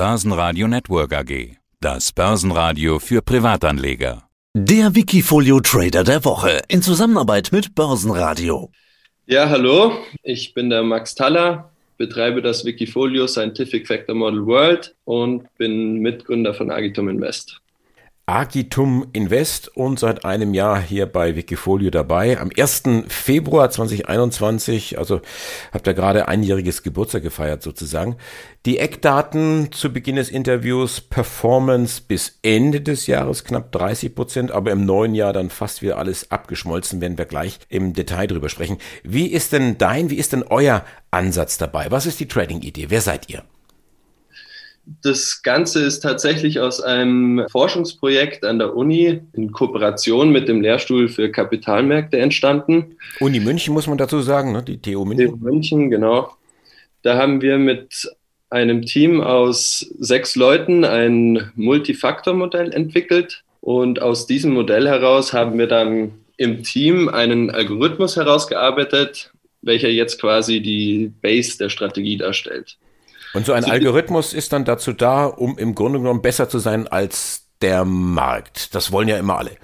Börsenradio Network AG. Das Börsenradio für Privatanleger. Der Wikifolio Trader der Woche in Zusammenarbeit mit Börsenradio. Ja, hallo, ich bin der Max Taller, betreibe das Wikifolio Scientific Factor Model World und bin Mitgründer von Agitum Invest. Agitum Invest und seit einem Jahr hier bei Wikifolio dabei. Am 1. Februar 2021, also habt ihr gerade einjähriges Geburtstag gefeiert sozusagen. Die Eckdaten zu Beginn des Interviews, Performance bis Ende des Jahres knapp 30 Prozent, aber im neuen Jahr dann fast wieder alles abgeschmolzen, werden wir gleich im Detail drüber sprechen. Wie ist denn dein, wie ist denn euer Ansatz dabei? Was ist die Trading-Idee? Wer seid ihr? Das Ganze ist tatsächlich aus einem Forschungsprojekt an der Uni in Kooperation mit dem Lehrstuhl für Kapitalmärkte entstanden. Uni München muss man dazu sagen, ne? die TU München. TU München, genau. Da haben wir mit einem Team aus sechs Leuten ein Multifaktor-Modell entwickelt. Und aus diesem Modell heraus haben wir dann im Team einen Algorithmus herausgearbeitet, welcher jetzt quasi die Base der Strategie darstellt. Und so ein so Algorithmus ist dann dazu da, um im Grunde genommen besser zu sein als der Markt. Das wollen ja immer alle.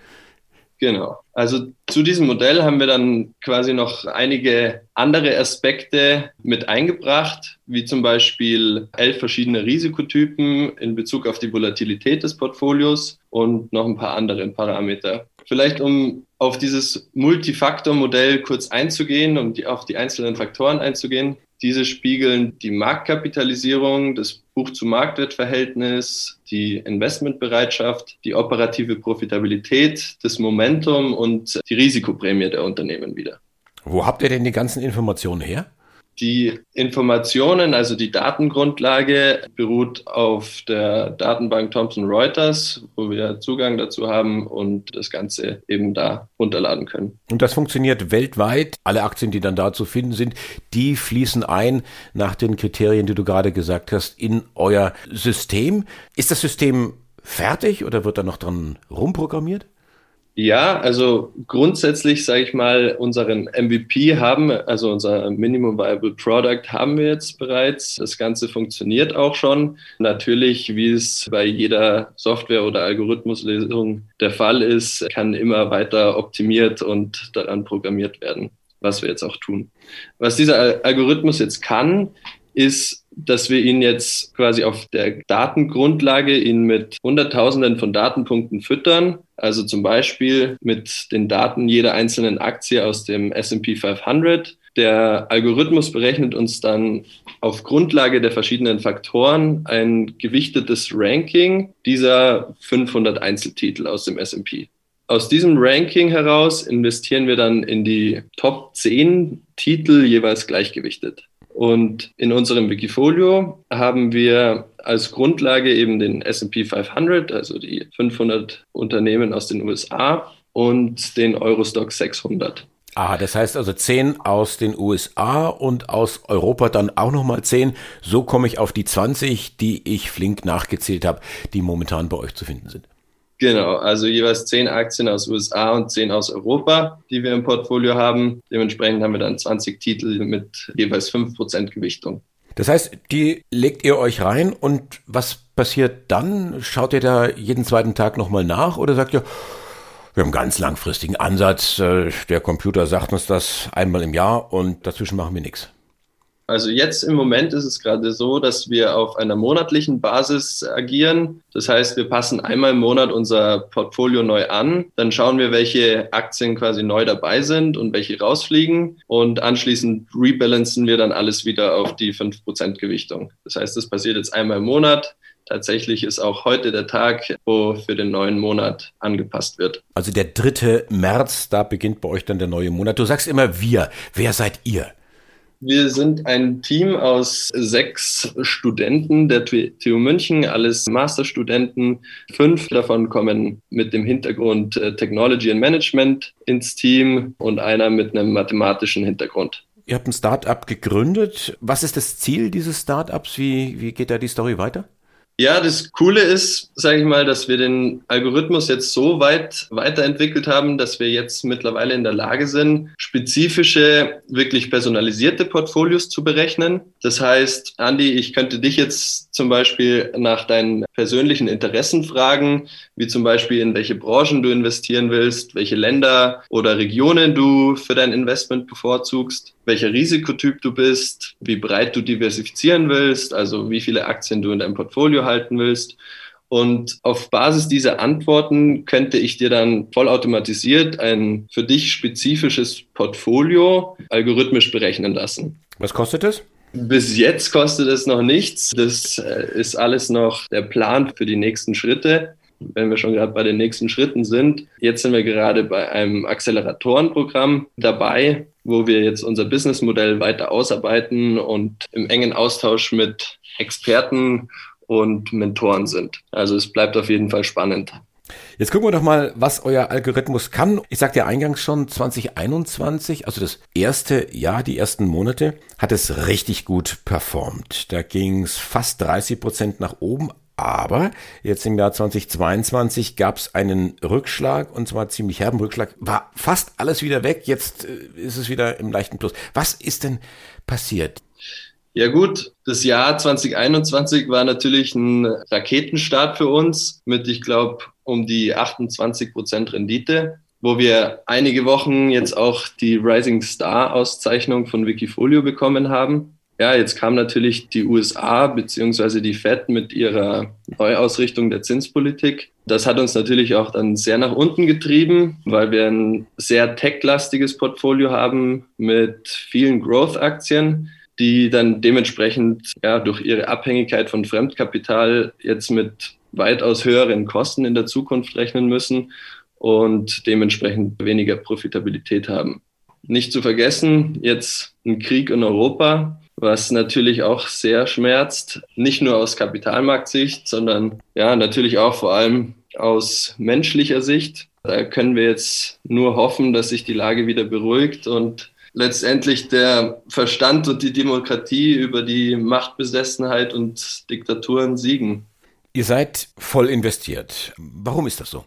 Genau. Also zu diesem Modell haben wir dann quasi noch einige andere Aspekte mit eingebracht, wie zum Beispiel elf verschiedene Risikotypen in Bezug auf die Volatilität des Portfolios und noch ein paar andere Parameter. Vielleicht um auf dieses Multifaktor-Modell kurz einzugehen, um die, auf die einzelnen Faktoren einzugehen. Diese spiegeln die Marktkapitalisierung, das Buch-zu-Marktwert-Verhältnis, die Investmentbereitschaft, die operative Profitabilität, das Momentum und die Risikoprämie der Unternehmen wieder. Wo habt ihr denn die ganzen Informationen her? Die Informationen, also die Datengrundlage, beruht auf der Datenbank Thomson Reuters, wo wir Zugang dazu haben und das Ganze eben da runterladen können. Und das funktioniert weltweit. Alle Aktien, die dann da zu finden sind, die fließen ein nach den Kriterien, die du gerade gesagt hast, in euer System. Ist das System fertig oder wird da noch dran rumprogrammiert? Ja, also grundsätzlich sage ich mal, unseren MVP haben, also unser Minimum Viable Product haben wir jetzt bereits. Das Ganze funktioniert auch schon. Natürlich, wie es bei jeder Software- oder Algorithmuslesung der Fall ist, kann immer weiter optimiert und daran programmiert werden, was wir jetzt auch tun. Was dieser Algorithmus jetzt kann, ist dass wir ihn jetzt quasi auf der Datengrundlage ihn mit Hunderttausenden von Datenpunkten füttern. Also zum Beispiel mit den Daten jeder einzelnen Aktie aus dem S&P 500. Der Algorithmus berechnet uns dann auf Grundlage der verschiedenen Faktoren ein gewichtetes Ranking dieser 500 Einzeltitel aus dem S&P. Aus diesem Ranking heraus investieren wir dann in die Top 10 Titel jeweils gleichgewichtet. Und in unserem Wikifolio haben wir als Grundlage eben den S&P 500, also die 500 Unternehmen aus den USA und den Eurostock 600. Ah, das heißt also 10 aus den USA und aus Europa dann auch nochmal 10. So komme ich auf die 20, die ich flink nachgezählt habe, die momentan bei euch zu finden sind. Genau, also jeweils zehn Aktien aus USA und zehn aus Europa, die wir im Portfolio haben. Dementsprechend haben wir dann 20 Titel mit jeweils 5% Gewichtung. Das heißt, die legt ihr euch rein und was passiert dann? Schaut ihr da jeden zweiten Tag nochmal nach oder sagt ihr, wir haben einen ganz langfristigen Ansatz, äh, der Computer sagt uns das einmal im Jahr und dazwischen machen wir nichts? Also jetzt im Moment ist es gerade so, dass wir auf einer monatlichen Basis agieren. Das heißt, wir passen einmal im Monat unser Portfolio neu an. Dann schauen wir, welche Aktien quasi neu dabei sind und welche rausfliegen. Und anschließend rebalancen wir dann alles wieder auf die 5% Gewichtung. Das heißt, das passiert jetzt einmal im Monat. Tatsächlich ist auch heute der Tag, wo für den neuen Monat angepasst wird. Also der 3. März, da beginnt bei euch dann der neue Monat. Du sagst immer wir. Wer seid ihr? Wir sind ein Team aus sechs Studenten der TU München, alles Masterstudenten. Fünf davon kommen mit dem Hintergrund äh, Technology and Management ins Team und einer mit einem mathematischen Hintergrund. Ihr habt ein Startup gegründet. Was ist das Ziel dieses Startups? Wie, wie geht da die Story weiter? Ja, das Coole ist, sage ich mal, dass wir den Algorithmus jetzt so weit weiterentwickelt haben, dass wir jetzt mittlerweile in der Lage sind, spezifische, wirklich personalisierte Portfolios zu berechnen. Das heißt, Andy, ich könnte dich jetzt zum Beispiel nach deinen persönlichen Interessen fragen, wie zum Beispiel in welche Branchen du investieren willst, welche Länder oder Regionen du für dein Investment bevorzugst, welcher Risikotyp du bist, wie breit du diversifizieren willst, also wie viele Aktien du in deinem Portfolio halten willst. Und auf Basis dieser Antworten könnte ich dir dann vollautomatisiert ein für dich spezifisches Portfolio algorithmisch berechnen lassen. Was kostet es? Bis jetzt kostet es noch nichts. Das äh, ist alles noch der Plan für die nächsten Schritte. Wenn wir schon gerade bei den nächsten Schritten sind. Jetzt sind wir gerade bei einem Acceleratorenprogramm dabei, wo wir jetzt unser Businessmodell weiter ausarbeiten und im engen Austausch mit Experten und Mentoren sind. Also es bleibt auf jeden Fall spannend. Jetzt gucken wir doch mal, was euer Algorithmus kann. Ich sagte ja eingangs schon, 2021, also das erste Jahr, die ersten Monate, hat es richtig gut performt. Da ging es fast 30 Prozent nach oben. Aber jetzt im Jahr 2022 gab es einen Rückschlag und zwar ziemlich herben Rückschlag. War fast alles wieder weg. Jetzt äh, ist es wieder im leichten Plus. Was ist denn passiert? Ja gut, das Jahr 2021 war natürlich ein Raketenstart für uns mit, ich glaube, um die 28 Prozent Rendite, wo wir einige Wochen jetzt auch die Rising Star Auszeichnung von Wikifolio bekommen haben. Ja, jetzt kam natürlich die USA beziehungsweise die Fed mit ihrer Neuausrichtung der Zinspolitik. Das hat uns natürlich auch dann sehr nach unten getrieben, weil wir ein sehr tech-lastiges Portfolio haben mit vielen Growth-Aktien die dann dementsprechend ja, durch ihre Abhängigkeit von Fremdkapital jetzt mit weitaus höheren Kosten in der Zukunft rechnen müssen und dementsprechend weniger Profitabilität haben. Nicht zu vergessen, jetzt ein Krieg in Europa, was natürlich auch sehr schmerzt, nicht nur aus Kapitalmarktsicht, sondern ja, natürlich auch vor allem aus menschlicher Sicht. Da können wir jetzt nur hoffen, dass sich die Lage wieder beruhigt und letztendlich der Verstand und die Demokratie über die Machtbesessenheit und Diktaturen siegen. Ihr seid voll investiert. Warum ist das so?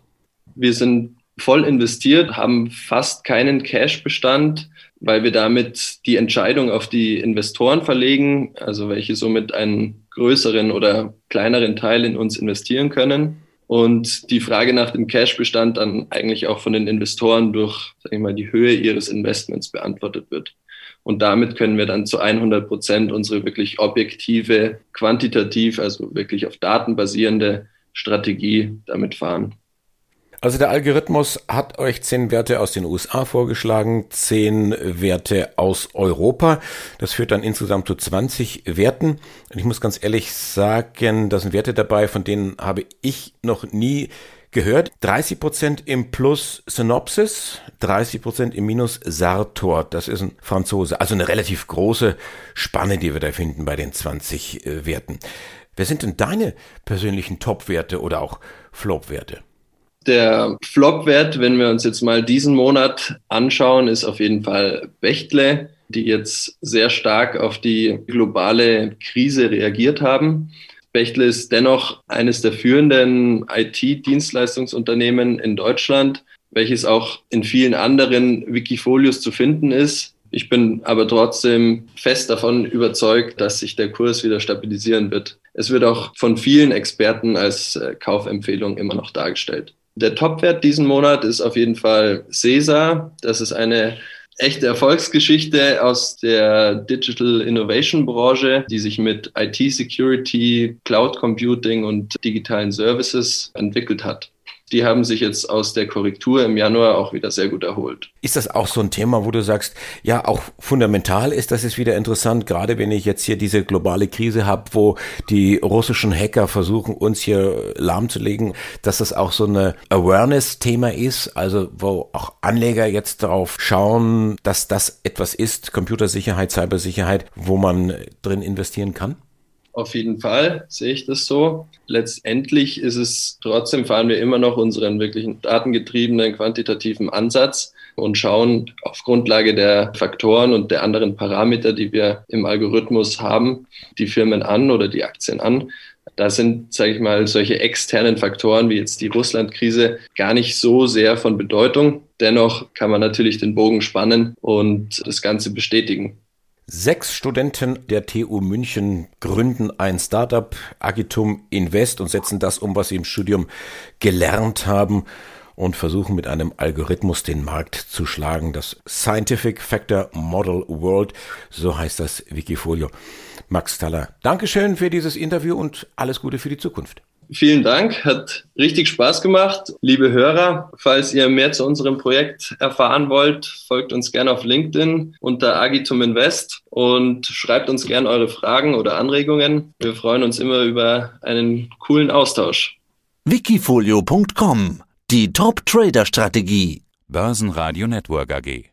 Wir sind voll investiert, haben fast keinen Cash-Bestand, weil wir damit die Entscheidung auf die Investoren verlegen, also welche somit einen größeren oder kleineren Teil in uns investieren können und die Frage nach dem Cash-Bestand dann eigentlich auch von den Investoren durch sag ich mal, die Höhe ihres Investments beantwortet wird. Und damit können wir dann zu 100 Prozent unsere wirklich objektive, quantitativ, also wirklich auf Daten basierende Strategie damit fahren. Also der Algorithmus hat euch zehn Werte aus den USA vorgeschlagen, zehn Werte aus Europa. Das führt dann insgesamt zu 20 Werten. Und ich muss ganz ehrlich sagen, da sind Werte dabei, von denen habe ich noch nie gehört. 30 Prozent im Plus Synopsis, 30 Prozent im Minus Sartor. Das ist ein Franzose. Also eine relativ große Spanne, die wir da finden bei den 20 äh, Werten. Wer sind denn deine persönlichen Top-Werte oder auch Flop-Werte? Der Flop-Wert, wenn wir uns jetzt mal diesen Monat anschauen, ist auf jeden Fall Bechtle, die jetzt sehr stark auf die globale Krise reagiert haben. Bechtle ist dennoch eines der führenden IT-Dienstleistungsunternehmen in Deutschland, welches auch in vielen anderen Wikifolios zu finden ist. Ich bin aber trotzdem fest davon überzeugt, dass sich der Kurs wieder stabilisieren wird. Es wird auch von vielen Experten als äh, Kaufempfehlung immer noch dargestellt. Der Topwert diesen Monat ist auf jeden Fall Cesar. Das ist eine echte Erfolgsgeschichte aus der Digital Innovation Branche, die sich mit IT Security, Cloud Computing und digitalen Services entwickelt hat die haben sich jetzt aus der Korrektur im Januar auch wieder sehr gut erholt. Ist das auch so ein Thema, wo du sagst, ja, auch fundamental ist das jetzt wieder interessant, gerade wenn ich jetzt hier diese globale Krise habe, wo die russischen Hacker versuchen, uns hier lahmzulegen, dass das auch so eine Awareness-Thema ist, also wo auch Anleger jetzt darauf schauen, dass das etwas ist, Computersicherheit, Cybersicherheit, wo man drin investieren kann? Auf jeden Fall sehe ich das so. Letztendlich ist es trotzdem, fahren wir immer noch unseren wirklichen datengetriebenen quantitativen Ansatz und schauen auf Grundlage der Faktoren und der anderen Parameter, die wir im Algorithmus haben, die Firmen an oder die Aktien an. Da sind, sage ich mal, solche externen Faktoren wie jetzt die Russland-Krise gar nicht so sehr von Bedeutung. Dennoch kann man natürlich den Bogen spannen und das Ganze bestätigen. Sechs Studenten der TU München gründen ein Startup, Agitum Invest, und setzen das um, was sie im Studium gelernt haben und versuchen mit einem Algorithmus den Markt zu schlagen. Das Scientific Factor Model World, so heißt das Wikifolio. Max Thaler, Dankeschön für dieses Interview und alles Gute für die Zukunft. Vielen Dank, hat richtig Spaß gemacht. Liebe Hörer, falls ihr mehr zu unserem Projekt erfahren wollt, folgt uns gerne auf LinkedIn unter Agitum Invest und schreibt uns gerne eure Fragen oder Anregungen. Wir freuen uns immer über einen coolen Austausch. Wikifolio.com Die Top-Trader-Strategie. Börsenradio Network AG.